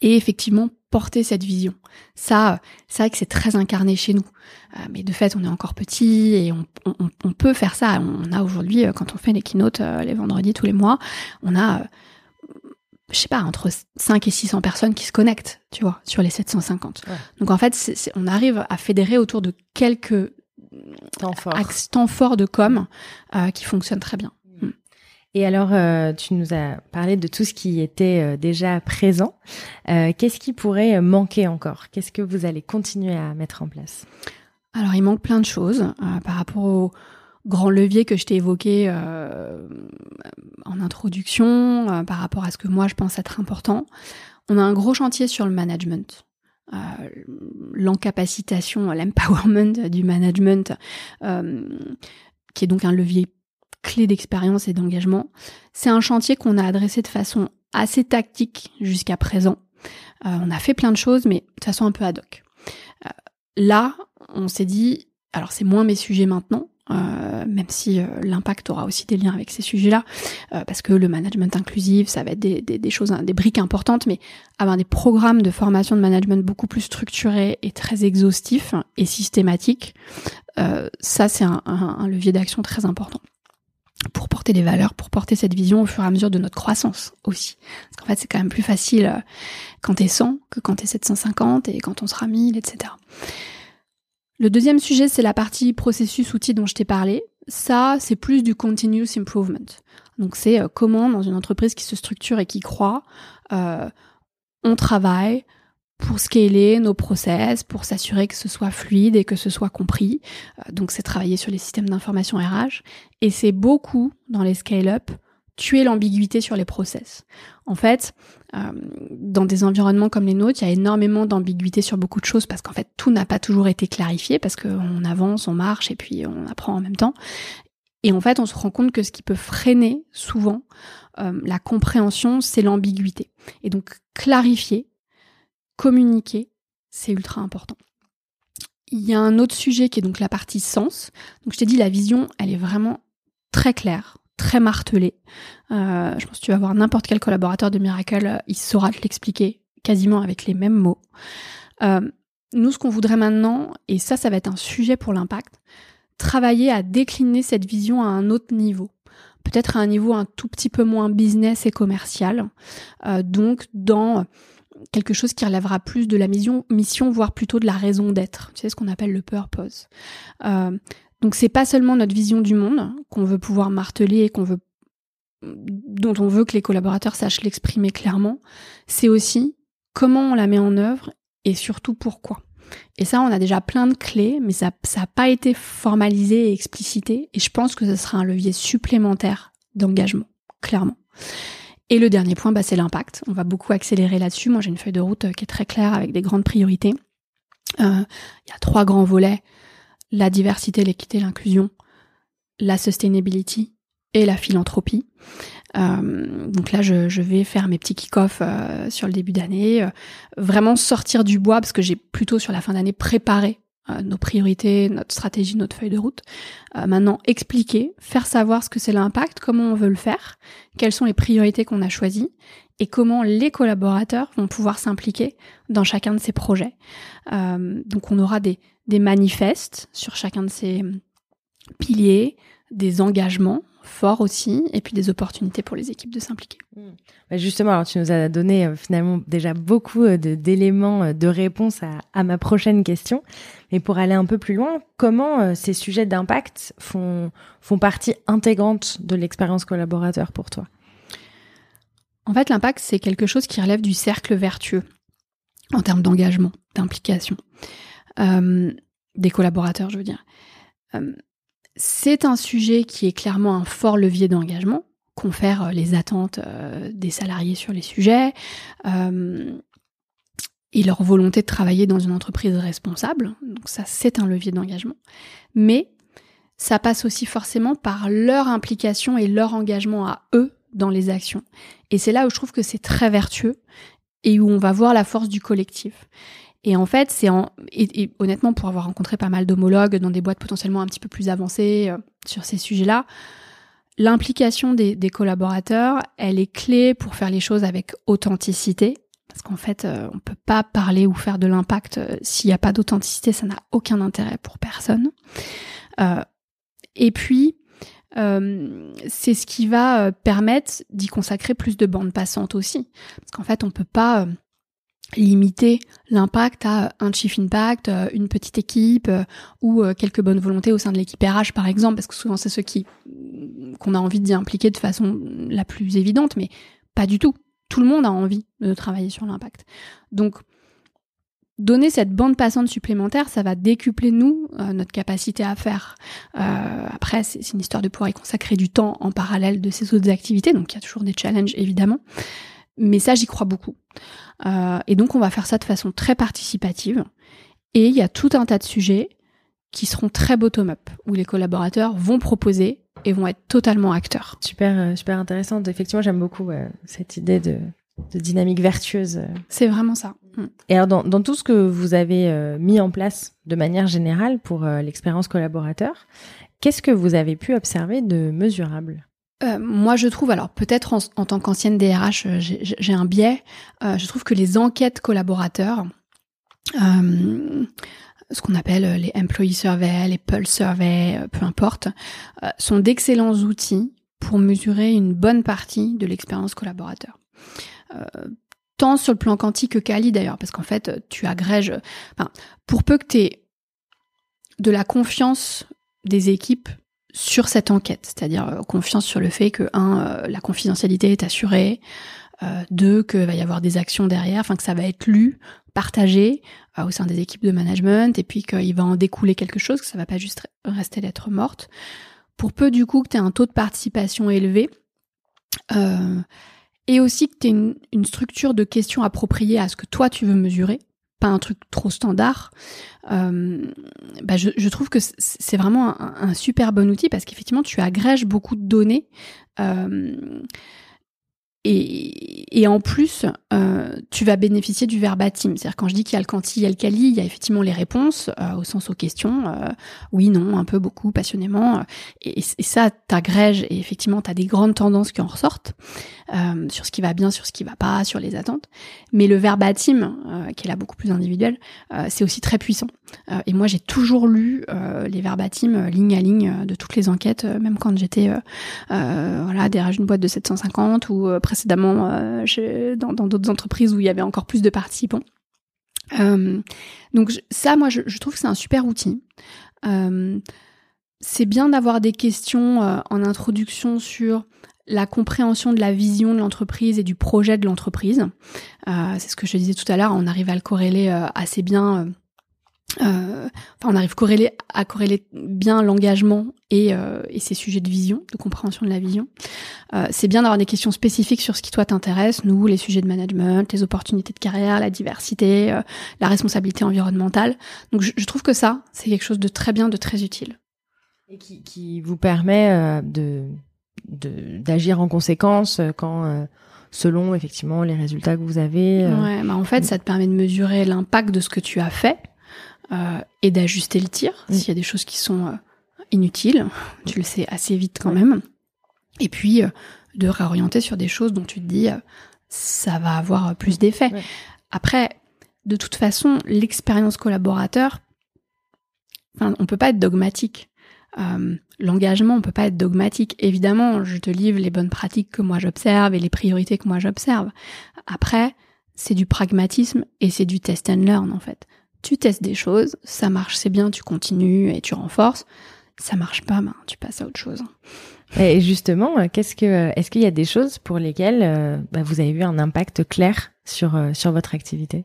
Et effectivement, porter cette vision. Ça, c'est vrai que c'est très incarné chez nous. mais de fait, on est encore petit et on, on peut faire ça. On a aujourd'hui, quand on fait les keynotes les vendredis tous les mois, on a je sais pas, entre 5 et 600 personnes qui se connectent, tu vois, sur les 750. Donc en fait, on arrive à fédérer autour de quelques temps forts, de com euh, qui fonctionnent très bien. Mm. Et alors, euh, tu nous as parlé de tout ce qui était euh, déjà présent. Qu'est-ce qui pourrait manquer encore? Qu'est-ce que vous allez continuer à mettre en place? Alors, il manque plein de choses par rapport au grand levier que je t'ai évoqué euh, en introduction euh, par rapport à ce que moi je pense être important. On a un gros chantier sur le management. Euh, l'encapacitation, l'empowerment du management, qui est donc un levier clé d'expérience et d'engagement. C'est un chantier qu'on a adressé de façon assez tactique jusqu'à présent. on a fait plein de choses, mais de façon un peu ad hoc. là, on s'est dit, alors c'est moins mes sujets maintenant, euh, même si euh, l'impact aura aussi des liens avec ces sujets-là, euh, parce que le management inclusif, ça va être des, choses, des briques importantes, mais avoir des programmes de formation de management beaucoup plus structurés et très exhaustifs et systématiques, ça c'est un, un, levier d'action très important pour porter des valeurs, pour porter cette vision au fur et à mesure de notre croissance aussi. Parce qu'en fait, c'est quand même plus facile quand t'es 100 que quand t'es 750 et quand on sera 1000, etc. Le deuxième sujet, c'est la partie processus-outil dont je t'ai parlé. Ça, c'est plus du continuous improvement. Donc c'est euh, comment dans une entreprise qui se structure et qui croit, euh, on travaille pour scaler nos process, pour s'assurer que ce soit fluide et que ce soit compris. Euh, donc c'est travailler sur les systèmes d'information RH. Et c'est beaucoup dans les scale-up tuer l'ambiguïté sur les process. En fait, euh, dans des environnements comme les nôtres, il y a énormément d'ambiguïté sur beaucoup de choses parce qu'en fait, tout n'a pas toujours été clarifié parce qu'on avance, on marche et puis on apprend en même temps. Et en fait, on se rend compte que ce qui peut freiner souvent euh, la compréhension, c'est l'ambiguïté. Et donc, clarifier, communiquer, c'est ultra important. Il y a un autre sujet qui est donc la partie sens. Donc, je t'ai dit, la vision, elle est vraiment très claire, très martelé. Euh, je pense que tu vas voir n'importe quel collaborateur de Miracle, euh, il saura te l'expliquer quasiment avec les mêmes mots. Euh, nous, ce qu'on voudrait maintenant, et ça, ça va être un sujet pour l'impact, travailler à décliner cette vision à un autre niveau. Peut-être à un niveau un tout petit peu moins business et commercial. donc, dans quelque chose qui relèvera plus de la mission, mission voire plutôt de la raison d'être. Tu sais, ce qu'on appelle le purpose. Donc c'est pas seulement notre vision du monde qu'on veut pouvoir marteler et qu'on veut dont on veut que les collaborateurs sachent l'exprimer clairement, c'est aussi comment on la met en œuvre et surtout pourquoi. Et ça, on a déjà plein de clés, mais ça n'a pas été formalisé et explicité, et je pense que ce sera un levier supplémentaire d'engagement, clairement. Et le dernier point, bah, c'est l'impact. On va beaucoup accélérer là-dessus. Moi, j'ai une feuille de route qui est très claire avec des grandes priorités. Euh, il y a trois grands volets la diversité, l'équité, l'inclusion, la sustainability et la philanthropie. Euh, donc là, je, vais faire mes petits kick-off euh, sur le début d'année, euh, vraiment sortir du bois parce que j'ai plutôt sur la fin d'année préparé nos priorités, notre stratégie, notre feuille de route. Maintenant, expliquer, faire savoir ce que c'est l'impact, comment on veut le faire, quelles sont les priorités qu'on a choisies et comment les collaborateurs vont pouvoir s'impliquer dans chacun de ces projets. donc on aura des, manifestes sur chacun de ces piliers, des engagements forts aussi, et puis des opportunités pour les équipes de s'impliquer. Hmm. Bah, justement, alors tu nous as donné euh, finalement déjà beaucoup euh, d'éléments de, euh, réponse à, ma prochaine question. Mais pour aller un peu plus loin, comment ces sujets d'impact font partie intégrante de l'expérience collaborateur pour toi? En fait, l'impact, c'est quelque chose qui relève du cercle vertueux en termes d'engagement, d'implication. Euh, des collaborateurs, je veux dire. Euh, c'est un sujet qui est clairement un fort levier d'engagement, confère euh, les attentes des salariés sur les sujets et leur volonté de travailler dans une entreprise responsable. Donc ça, c'est un levier d'engagement. Mais ça passe aussi forcément par leur implication et leur engagement à eux dans les actions. Et c'est là où je trouve que c'est très vertueux et où on va voir la force du collectif. Et en fait, c'est en et, honnêtement pour avoir rencontré pas mal d'homologues dans des boîtes potentiellement un petit peu plus avancées euh, sur ces sujets-là, l'implication des, des, collaborateurs, elle est clé pour faire les choses avec authenticité. Parce qu'en fait, euh, on peut pas parler ou faire de l'impact euh, s'il n'y a pas d'authenticité, ça n'a aucun intérêt pour personne. et puis, c'est ce qui va permettre d'y consacrer plus de bandes passantes aussi. Parce qu'en fait, on peut pas limiter l'impact à un chief impact, euh, une petite équipe euh, ou euh, quelques bonnes volontés au sein de l'équipe RH par exemple, parce que souvent c'est ceux qui qu'on a envie d'y impliquer de façon la plus évidente, mais pas du tout. Tout le monde a envie de travailler sur l'impact. Donc donner cette bande passante supplémentaire, ça va décupler nous notre capacité à faire. après, c'est une histoire de pouvoir y consacrer du temps en parallèle de ces autres activités, donc il y a toujours des challenges évidemment. Mais ça, j'y crois beaucoup. Euh, et donc, on va faire ça de façon très participative. Et il y a tout un tas de sujets qui seront très bottom-up, où les collaborateurs vont proposer et vont être totalement acteurs. Super, euh, super intéressante. Effectivement, j'aime beaucoup cette idée de de dynamique vertueuse. C'est vraiment ça. Mm. Et alors, dans, dans, tout ce que vous avez euh, mis en place de manière générale pour euh, l'expérience collaborateur, qu'est-ce que vous avez pu observer de mesurable? Euh, moi, je trouve, alors peut-être en, en, tant qu'ancienne DRH, j'ai un biais. je trouve que les enquêtes collaborateurs, ce qu'on appelle les employee surveys, les pulse surveys, peu importe, sont d'excellents outils pour mesurer une bonne partie de l'expérience collaborateur. Euh, tant sur le plan quantique que quali d'ailleurs, parce qu'en fait, tu agrèges. Pour peu que tu aies de la confiance des équipes sur cette enquête, c'est-à-dire euh, confiance sur le fait que un, euh, la confidentialité est assurée, deux, qu'il va y avoir des actions derrière, enfin que ça va être lu, partagé au sein des équipes de management, et puis qu'il va en découler quelque chose, que ça va pas juste rester lettre morte. Pour peu du coup que tu aies un taux de participation élevé, et aussi que tu aies une, structure de questions appropriée à ce que toi tu veux mesurer, pas un truc trop standard, euh, bah je, trouve que c'est vraiment un, super bon outil parce qu'effectivement tu agrèges beaucoup de données. Euh, et, en plus, euh, tu vas bénéficier du verbatim. C'est-à-dire quand je dis qu'il y a le quanti, il y a le quali, il y a effectivement les réponses euh, au sens aux questions. Euh, oui, non, un peu, beaucoup, passionnément. Et, ça, t'agrèges et effectivement, tu as des grandes tendances qui en ressortent sur ce qui va bien, sur ce qui va pas, sur les attentes. Mais le verbatim, qui est là beaucoup plus individuel, c'est aussi très puissant. et moi, j'ai toujours lu les verbatim ligne à ligne de toutes les enquêtes, même quand j'étais voilà, derrière une boîte de 750 ou précédemment euh, dans d'autres entreprises où il y avait encore plus de participants. Euh, donc ça, moi, je, trouve que c'est un super outil. Euh, c'est bien d'avoir des questions en introduction sur la compréhension de la vision de l'entreprise et du projet de l'entreprise. c'est ce que je disais tout à l'heure, on arrive à le corréler assez bien enfin, on arrive corréler, à corréler bien l'engagement et, euh, et ses sujets de vision, de compréhension de la vision. Euh, c'est bien d'avoir des questions spécifiques sur ce qui toi t'intéresse, nous, les sujets de management, les opportunités de carrière, la diversité, euh, la responsabilité environnementale. Donc je, je, trouve que ça, c'est quelque chose de très bien, de très utile. Et qui, qui vous permet euh, de d'agir en conséquence quand selon effectivement les résultats que vous avez. Ouais, bah en fait, ça te permet de mesurer l'impact de ce que tu as fait euh, et d'ajuster le tir s'il y a des choses qui sont euh, inutiles. Tu le sais assez vite quand même. Et puis euh, de réorienter sur des choses dont tu te dis ça va avoir plus d'effet. Après, de toute façon, l'expérience collaborateur, enfin, on peut pas être dogmatique. Euh, L'engagement, on peut pas être dogmatique. Évidemment, je te livre les bonnes pratiques que moi j'observe et les priorités que moi j'observe. Après, c'est du pragmatisme et c'est du test and learn en fait tu testes des choses, ça marche, c'est bien, tu continues et tu renforces. Ça marche pas, ben, tu passes à autre chose. Et justement, euh, qu'est-ce que, euh, est-ce qu'il y a des choses pour lesquelles euh, bah, vous avez vu un impact clair sur sur votre activité?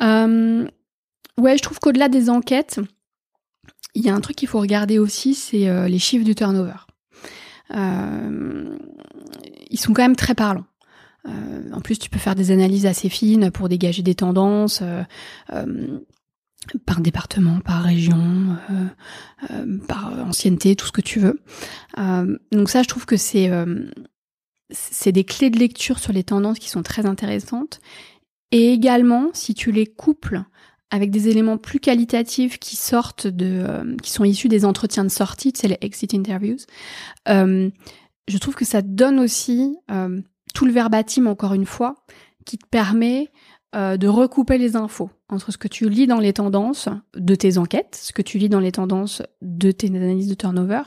Euh, Ouais, je trouve qu'au-delà des enquêtes, il y a un truc qu'il faut regarder aussi, c'est les chiffres du turnover. ils sont quand même très parlants. Euh, en plus, tu peux faire des analyses assez fines pour dégager des tendances euh, euh, par département, par région, par ancienneté, tout ce que tu veux. donc ça, je trouve que c'est des clés de lecture sur les tendances qui sont très intéressantes. Et également, si tu les couples avec des éléments plus qualitatifs qui sortent de, qui sont issus des entretiens de sortie, c'est les exit interviews, je trouve que ça donne aussi tout le verbatim, encore une fois, qui te permet euh, de recouper les infos entre ce que tu lis dans les tendances de tes enquêtes, ce que tu lis dans les tendances de tes analyses de turnover,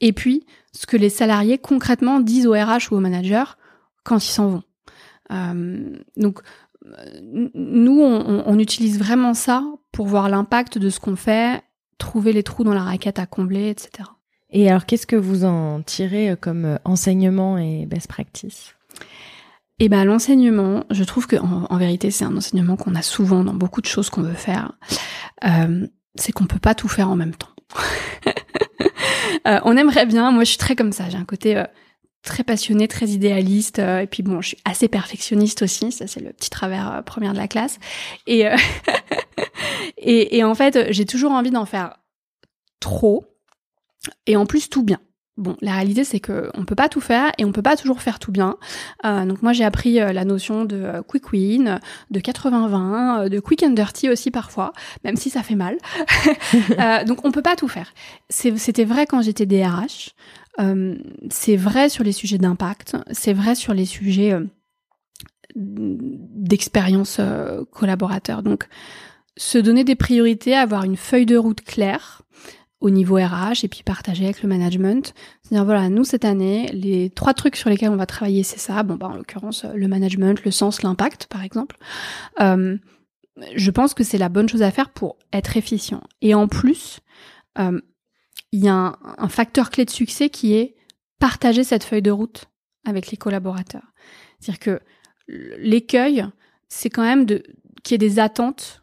et puis ce que les salariés concrètement disent au RH ou au manager quand ils s'en vont. Euh, donc, nous, on, on, utilise vraiment ça pour voir l'impact de ce qu'on fait, trouver les trous dans la raquette à combler, etc. Et alors, qu'est-ce que vous en tirez comme enseignement et best practice? Et eh ben l'enseignement, je trouve que en, vérité c'est un enseignement qu'on a souvent dans beaucoup de choses qu'on veut faire. Euh, c'est qu'on peut pas tout faire en même temps. euh, on aimerait bien. Moi, je suis très comme ça. J'ai un côté euh, très passionné, très idéaliste. Et puis bon, je suis assez perfectionniste aussi. Ça, c'est le petit travers première de la classe. Et en fait, j'ai toujours envie d'en faire trop. Et en plus, tout bien. Bon, la réalité c'est que on peut pas tout faire et on peut pas toujours faire tout bien. Euh, donc moi j'ai appris euh, la notion de euh, quick win, de 80-20, de quick and dirty aussi parfois, même si ça fait mal. donc on peut pas tout faire. C'était vrai quand j'étais DRH. c'est vrai sur les sujets d'impact. C'est vrai sur les sujets d'expérience collaborateur. Donc se donner des priorités, avoir une feuille de route claire au niveau RH et puis partager avec le management. C'est-à-dire voilà, nous cette année, les trois trucs sur lesquels on va travailler, c'est ça. Bon bah en l'occurrence le management, le sens, l'impact par exemple. Euh, je pense que c'est la bonne chose à faire pour être efficient. Et en plus, euh, il y a un, facteur clé de succès qui est partager cette feuille de route avec les collaborateurs. C'est-à-dire que l'écueil, c'est quand même de qu'il y ait des attentes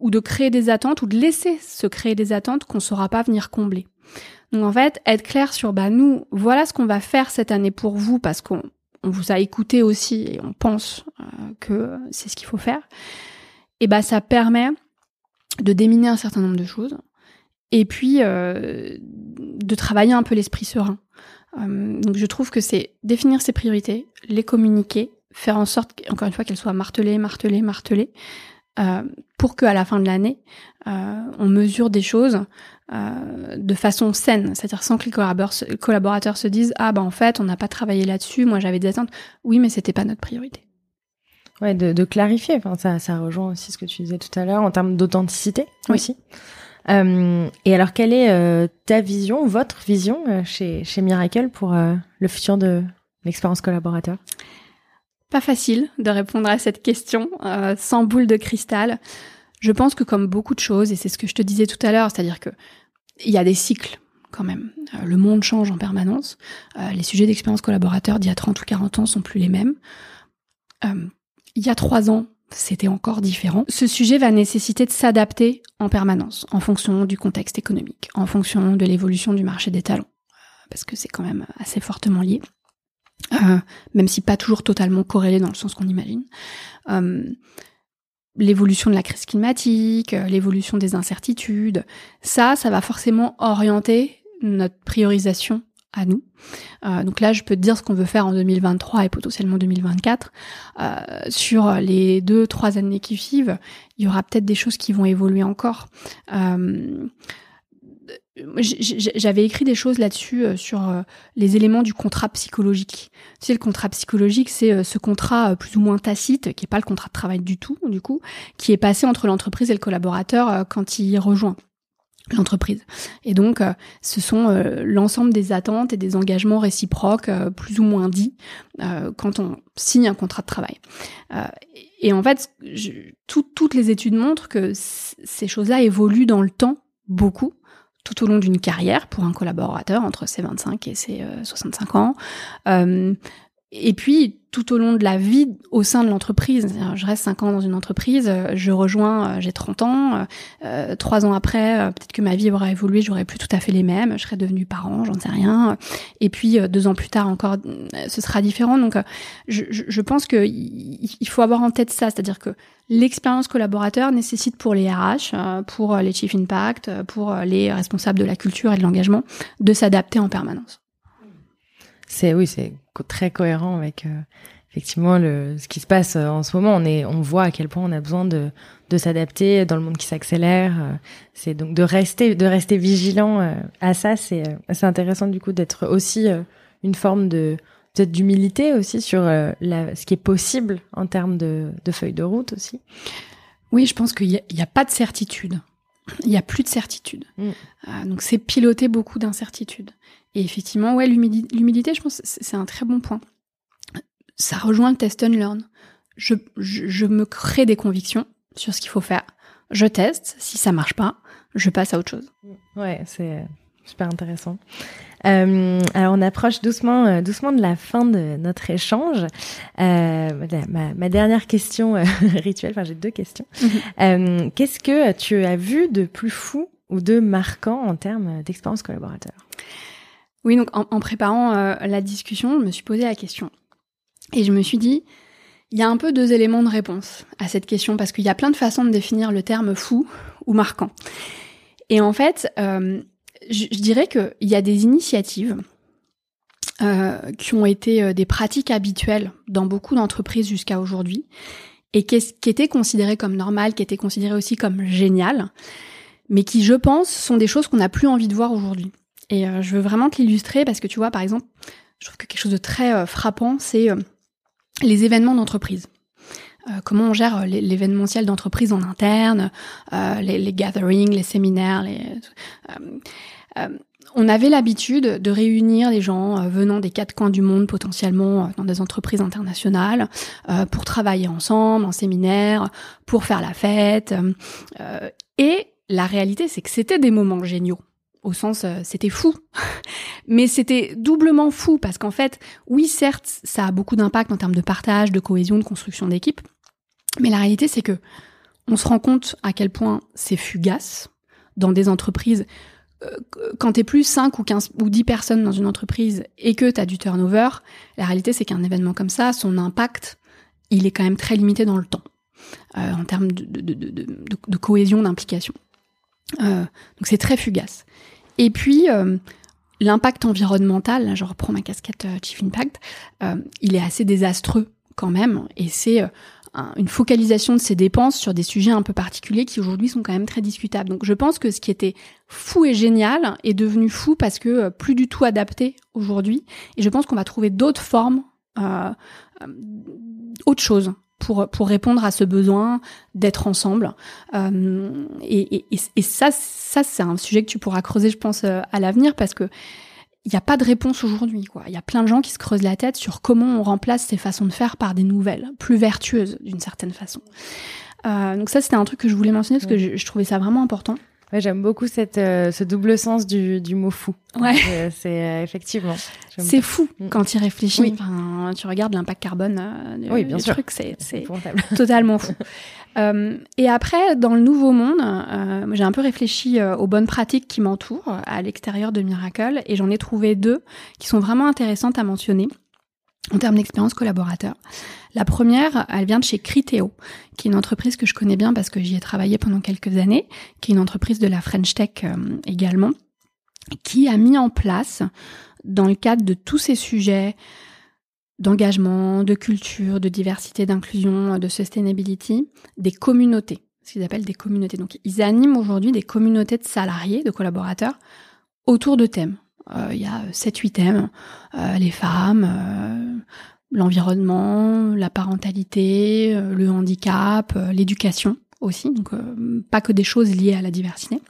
ou de créer des attentes ou de laisser se créer des attentes qu'on ne saura pas venir combler. Donc en fait, être clair sur bah nous, voilà ce qu'on va faire cette année pour vous parce qu'on vous a écouté aussi et on pense euh, que c'est ce qu'il faut faire. Et bah ça permet de déminer un certain nombre de choses et puis euh, de travailler un peu l'esprit serein. Euh, donc je trouve que c'est définir ses priorités, les communiquer, faire en sorte encore une fois qu'elles soient martelées, martelées, martelées, euh, pour qu'à la fin de l'année, euh, on mesure des choses euh, de façon saine, c'est-à-dire sans que les collaborateurs, se disent ah ben en fait on n'a pas travaillé là-dessus, moi j'avais des attentes, oui mais c'était pas notre priorité. Ouais, de, clarifier. Enfin, ça, ça rejoint aussi ce que tu disais tout à l'heure en termes d'authenticité aussi. et alors, quelle est ta vision, votre vision chez, chez Miracle pour le futur de l'expérience collaborateur? Pas facile de répondre à cette question euh, sans boule de cristal. Je pense que comme beaucoup de choses, et c'est ce que je te disais tout à l'heure, c'est-à-dire que il y a des cycles quand même. Euh, le monde change en permanence. Euh, les sujets d'expérience collaborateur d'il y a 30 ou 40 ans sont plus les mêmes. il y a trois ans, c'était encore différent. Ce sujet va nécessiter de s'adapter en permanence, en fonction du contexte économique, en fonction de l'évolution du marché des talents, parce que c'est quand même assez fortement lié. Euh, même si pas toujours totalement corrélé dans le sens qu'on imagine. Euh, l'évolution de la crise climatique, euh, l'évolution des incertitudes, ça, ça va forcément orienter notre priorisation à nous. donc là, je peux te dire ce qu'on veut faire en 2023 et potentiellement 2024. sur les deux, trois années qui suivent, il y aura peut-être des choses qui vont évoluer encore j'avais écrit des choses là-dessus euh, sur euh, les éléments du contrat psychologique. Tu sais, le contrat psychologique, c'est euh, ce contrat plus ou moins tacite, qui est pas le contrat de travail du tout, du coup, qui est passé entre l'entreprise et le collaborateur quand il rejoint l'entreprise. Et donc, ce sont l'ensemble des attentes et des engagements réciproques, plus ou moins dits, quand on signe un contrat de travail. et en fait, toutes les études montrent que ces choses-là évoluent dans le temps beaucoup tout au long d'une carrière pour un collaborateur entre ses 25 et ses 65 euh, ans. Euh, et puis, tout au long de la vie au sein de l'entreprise, je reste 5 ans dans une entreprise, euh, je rejoins, j'ai 30 ans, euh, 3 ans après, peut-être que ma vie aura évolué, j'aurais plus tout à fait les mêmes, je serais devenue parent, j'en sais rien. Et puis, deux ans plus tard encore, ce sera différent. Donc, je, je pense qu'il faut avoir en tête ça, c'est-à-dire que L'expérience collaborateur nécessite pour les RH, euh, pour les Chief Impact, euh, pour les responsables de la culture et de l'engagement, de s'adapter en permanence. C'est oui, c'est très cohérent avec euh, effectivement le ce qui se passe en ce moment. On est, on voit à quel point on a besoin de de s'adapter dans le monde qui s'accélère. c'est donc de rester de rester vigilant à ça. C'est c'est intéressant du coup d'être aussi une forme de peut-être d'humilité aussi sur euh, la, ce qui est possible en termes de, de feuilles de route aussi. Oui, je pense qu'il n'y a, a, pas de certitude. Il n'y a plus de certitude. Mm. Euh, donc c'est piloter beaucoup d'incertitudes. Et effectivement, ouais, l'humilité, je pense, c'est un très bon point. Ça rejoint le test and learn. Je, je, je me crée des convictions sur ce qu'il faut faire. Je teste. Si ça marche pas, je passe à autre chose. Ouais, c'est super intéressant. Euh, alors on approche doucement, euh, doucement de la fin de notre échange. Euh, ma, ma, dernière question rituelle, enfin j'ai deux questions. Mhm. Qu'est-ce que tu as vu de plus fou ou de marquant en termes d'expérience collaborateur? Oui, donc en, en préparant la discussion, je me suis posé la question et je me suis dit, il y a un peu deux éléments de réponse à cette question parce qu'il y a plein de façons de définir le terme fou ou marquant. Et en fait, je, dirais qu'il y a des initiatives euh, qui ont été euh, des pratiques habituelles dans beaucoup d'entreprises jusqu'à aujourd'hui et qui, qui étaient considérées comme normales, qui étaient considérées aussi comme géniales, mais qui, je pense, sont des choses qu'on n'a plus envie de voir aujourd'hui. Et euh, je veux vraiment te l'illustrer parce que tu vois, par exemple, je trouve que quelque chose de très frappant, c'est les événements d'entreprise. Comment on gère l'événementiel d'entreprise en interne, les, les, gatherings, les séminaires, les, on avait l'habitude de réunir des gens euh, venant des quatre coins du monde potentiellement euh, dans des entreprises internationales euh, pour travailler ensemble en séminaire, pour faire la fête. et la réalité, c'est que c'était des moments géniaux. Au sens, c'était fou. Mais c'était doublement fou parce qu'en fait, oui, certes, ça a beaucoup d'impact en termes de partage, de cohésion, de construction d'équipe. Mais la réalité, c'est que on se rend compte à quel point c'est fugace dans des entreprises euh, quand tu es plus 5 ou 15 ou 10 personnes dans une entreprise et que tu as du turnover, la réalité c'est qu'un événement comme ça, son impact, il est quand même très limité dans le temps, euh, en termes de, cohésion, d'implication. Euh, donc c'est très fugace. Et puis, l'impact environnemental, je reprends ma casquette Chief Impact, il est assez désastreux quand même, et c'est une focalisation de ces dépenses sur des sujets un peu particuliers qui aujourd'hui sont quand même très discutables. Donc je pense que ce qui était fou et génial est devenu fou parce que euh, plus du tout adapté aujourd'hui. Et je pense qu'on va trouver d'autres formes, euh, euh autre chose pour pour répondre à ce besoin d'être ensemble. Et, et, et, ça, ça c'est un sujet que tu pourras creuser, je pense, à l'avenir parce que il n'y a pas de réponse aujourd'hui. Quoi. Il y a plein de gens qui se creusent la tête sur comment on remplace ces façons de faire par des nouvelles, plus vertueuses d'une certaine façon. Euh, donc ça, c'était un truc que je voulais mentionner parce que je, trouvais ça vraiment important. Ouais, j'aime beaucoup cette, euh, ce double sens du, du mot fou. Ouais. Euh, c'est euh, effectivement. C'est fou mm. quand tu y réfléchis. Enfin, tu regardes l'impact carbone du, oui, bien sûr. truc, c'est totalement fou. Euh, et après, dans le nouveau monde, euh, j'ai un peu réfléchi aux bonnes pratiques qui m'entourent à l'extérieur de Miracle et j'en ai trouvé deux qui sont vraiment intéressantes à mentionner en termes d'expérience collaborateur. La première, elle vient de chez Criteo, qui est une entreprise que je connais bien parce que j'y ai travaillé pendant quelques années, qui est une entreprise de la French Tech euh, également, qui a mis en place, dans le cadre de tous ces sujets d'engagement, de culture, de diversité, d'inclusion, de sustainability, des communautés, ce qu'ils appellent des communautés. Donc ils animent aujourd'hui des communautés de salariés, de collaborateurs, autour de thèmes euh, il y a 7-8 thèmes. Euh, les femmes, euh, l'environnement, la parentalité, le handicap, l'éducation aussi, donc pas que des choses liées à la diversité.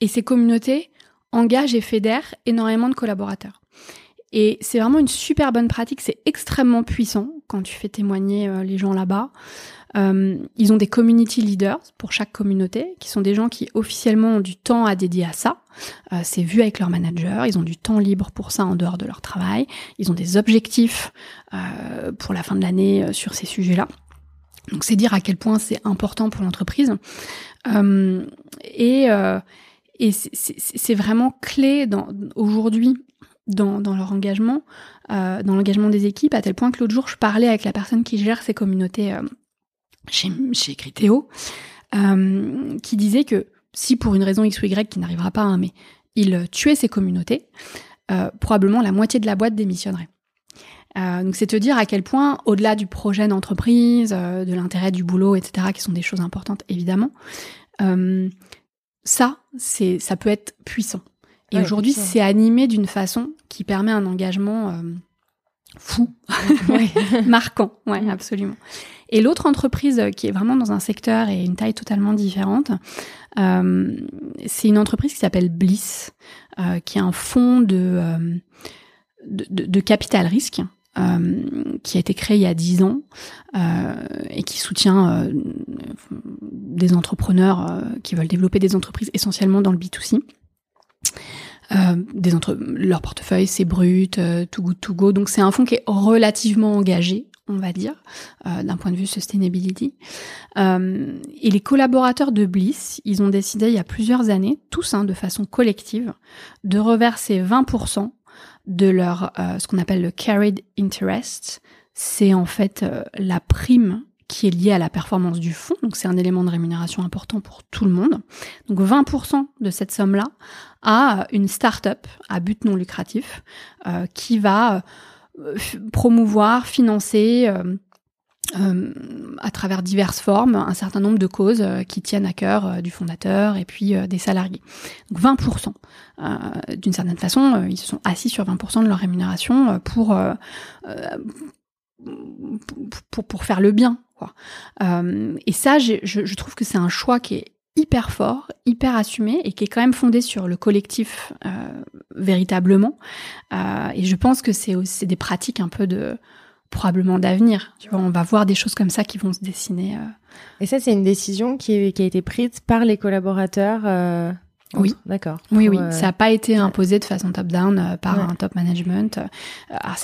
et ces communautés engagent et fédèrent énormément de collaborateurs. Et c'est vraiment une super bonne pratique, c'est extrêmement puissant quand tu fais témoigner les gens là-bas. Euh, ils ont des community leaders pour chaque communauté, qui sont des gens qui officiellement ont du temps à dédier à ça. Euh, c'est vu avec leur manager, ils ont du temps libre pour ça en dehors de leur travail. Ils ont des objectifs euh, pour la fin de l'année sur ces sujets-là. Donc c'est dire à quel point c'est important pour l'entreprise. et c'est vraiment clé aujourd'hui dans, dans, leur engagement, euh, dans l'engagement des équipes, à tel point que l'autre jour, je parlais avec la personne qui gère ces communautés euh, chez, chez Criteo, euh, qui disait que si pour une raison X ou Y qui n'arrivera pas, hein, mais il tuait ses communautés, euh, probablement la moitié de la boîte démissionnerait. Euh, donc c'est te dire à quel point, au-delà du projet d'entreprise, euh, de l'intérêt du boulot, etc., qui sont des choses importantes évidemment, euh, ça, c'est, ça peut être puissant. Et aujourd'hui, c'est animé d'une façon qui permet un engagement euh, fou, marquant, ouais, mm. absolument. Et l'autre entreprise qui est vraiment dans un secteur et une taille totalement différente, euh, c'est une entreprise qui s'appelle Bliss, euh, qui est un fonds de, euh, de, de, capital risque. Euh, qui a été créé il y a dix ans euh, et qui soutient des entrepreneurs qui veulent développer des entreprises essentiellement dans le B2C. Euh, des entre leur portefeuille c'est brut, euh, too good to go. Donc c'est un fonds qui est relativement engagé, on va dire, euh, d'un point de vue sustainability. Euh, et les collaborateurs de Bliss, ils ont décidé il y a plusieurs années, tous hein, de façon collective, de reverser 20% de leur ce qu'on appelle le carried interest. C'est en fait la prime qui est lié à la performance du fonds. Donc c'est un élément de rémunération important pour tout le monde. Donc 20% de cette somme-là à une start-up à but non lucratif euh, qui va euh, promouvoir, financer euh, à travers diverses formes un certain nombre de causes euh, qui tiennent à cœur euh, du fondateur et puis des salariés. Donc 20%. D'une certaine façon, ils se sont assis sur 20% de leur rémunération pour, pour, pour, faire le bien. Quoi. et ça, je, je trouve que c'est un choix qui est hyper fort, hyper assumé et qui est quand même fondé sur le collectif véritablement. et je pense que c'est des pratiques un peu de probablement d'avenir. Tu vois, on va voir des choses comme ça qui vont se dessiner. Euh. Et ça, c'est une décision qui, qui, a été prise par les collaborateurs. Euh... Oui, d'accord. Oui, oui, euh, ça n'a pas été imposé de façon top-down euh, par un top management.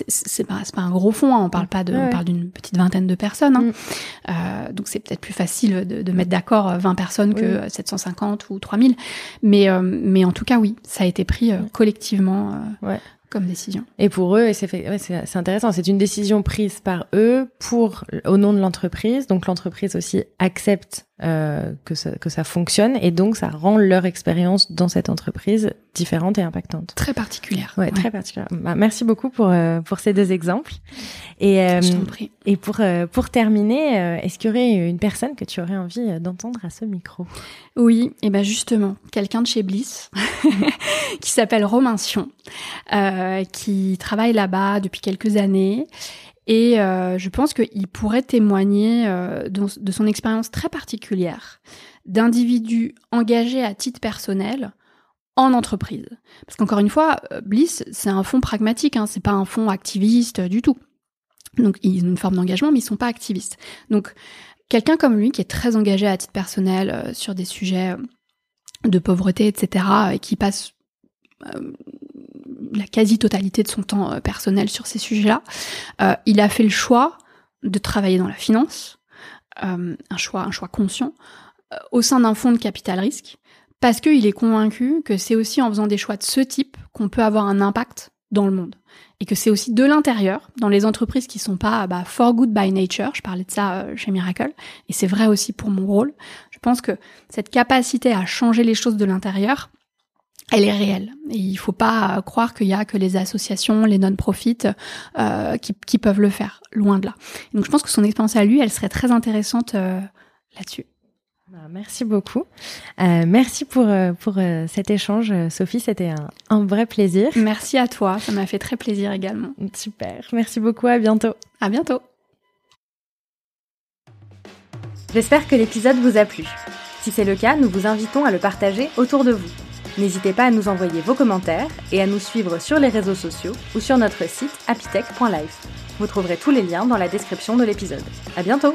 c'est pas, pas un gros fond, hein, on parle pas de, on parle d'une petite vingtaine de personnes. Hein. Mm. donc c'est peut-être plus facile de, de mettre d'accord 20 personnes que 750 ou 3000. Mais, mais en tout cas, oui, ça a été pris collectivement ouais comme décision. Et pour eux, et c'est ouais, c'est intéressant, c'est une décision prise par eux pour au nom de l'entreprise. Donc l'entreprise aussi accepte euh, que, ça, que ça fonctionne et donc ça rend leur expérience dans cette entreprise différente et impactante. Très particulière. Ouais, très particulière. Bah, merci beaucoup pour euh, pour ces deux exemples. Et euh, et pour euh, pour terminer, est-ce qu'il y aurait une personne que tu aurais envie d'entendre à ce micro? Oui, et ben justement, quelqu'un de chez Bliss qui s'appelle Romain Sion, qui travaille là-bas depuis quelques années et euh, je pense qu'il pourrait témoigner euh, de, son expérience très particulière d'individus engagés à titre personnel en entreprise. Parce qu'encore une fois, euh, Bliss, c'est un fonds pragmatique, hein, c'est pas un fonds activiste du tout. Donc ils ont une forme d'engagement, mais ils sont pas activistes. Donc quelqu'un comme lui, qui est très engagé à titre personnel sur des sujets de pauvreté, etc., et qui passe la quasi-totalité de son temps euh, personnel sur ces sujets-là. Euh, il a fait le choix de travailler dans la finance, euh, un choix, un choix conscient, au sein d'un fonds de capital risque, parce qu'il est convaincu que c'est aussi en faisant des choix de ce type qu'on peut avoir un impact dans le monde. Et que c'est aussi de l'intérieur, dans les entreprises qui sont pas bah, for good by nature, je parlais de ça chez Miracle, et c'est vrai aussi pour mon rôle, je pense que cette capacité à changer les choses de l'intérieur, elle est réelle. Et il faut pas croire qu'il y a que les associations, les non-profits euh, qui, qui, peuvent le faire. Loin de là. donc je pense que son expérience à lui, elle serait très intéressante euh, là-dessus. Bah, merci beaucoup. Euh, merci pour, pour cet échange, Sophie. C'était un, un, vrai plaisir. Merci à toi. Ça m'a fait très plaisir également. Super. Merci beaucoup. À bientôt. À bientôt. J'espère que l'épisode vous a plu. Si c'est le cas, nous vous invitons à le partager autour de vous. N'hésitez pas à nous envoyer vos commentaires et à nous suivre sur les réseaux sociaux ou sur notre site apitech.life. Vous trouverez tous les liens dans la description de l'épisode. À bientôt!